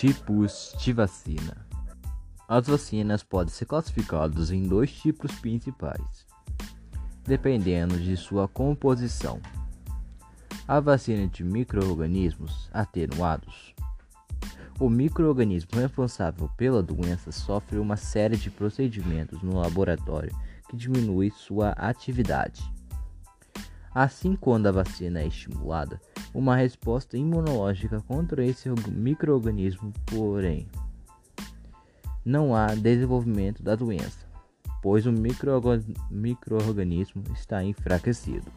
Tipos de vacina. As vacinas podem ser classificadas em dois tipos principais, dependendo de sua composição. A vacina de microorganismos atenuados. O microorganismo responsável pela doença sofre uma série de procedimentos no laboratório que diminui sua atividade. Assim, quando a vacina é estimulada, uma resposta imunológica contra esse microorganismo, porém, não há desenvolvimento da doença, pois o microorganismo está enfraquecido.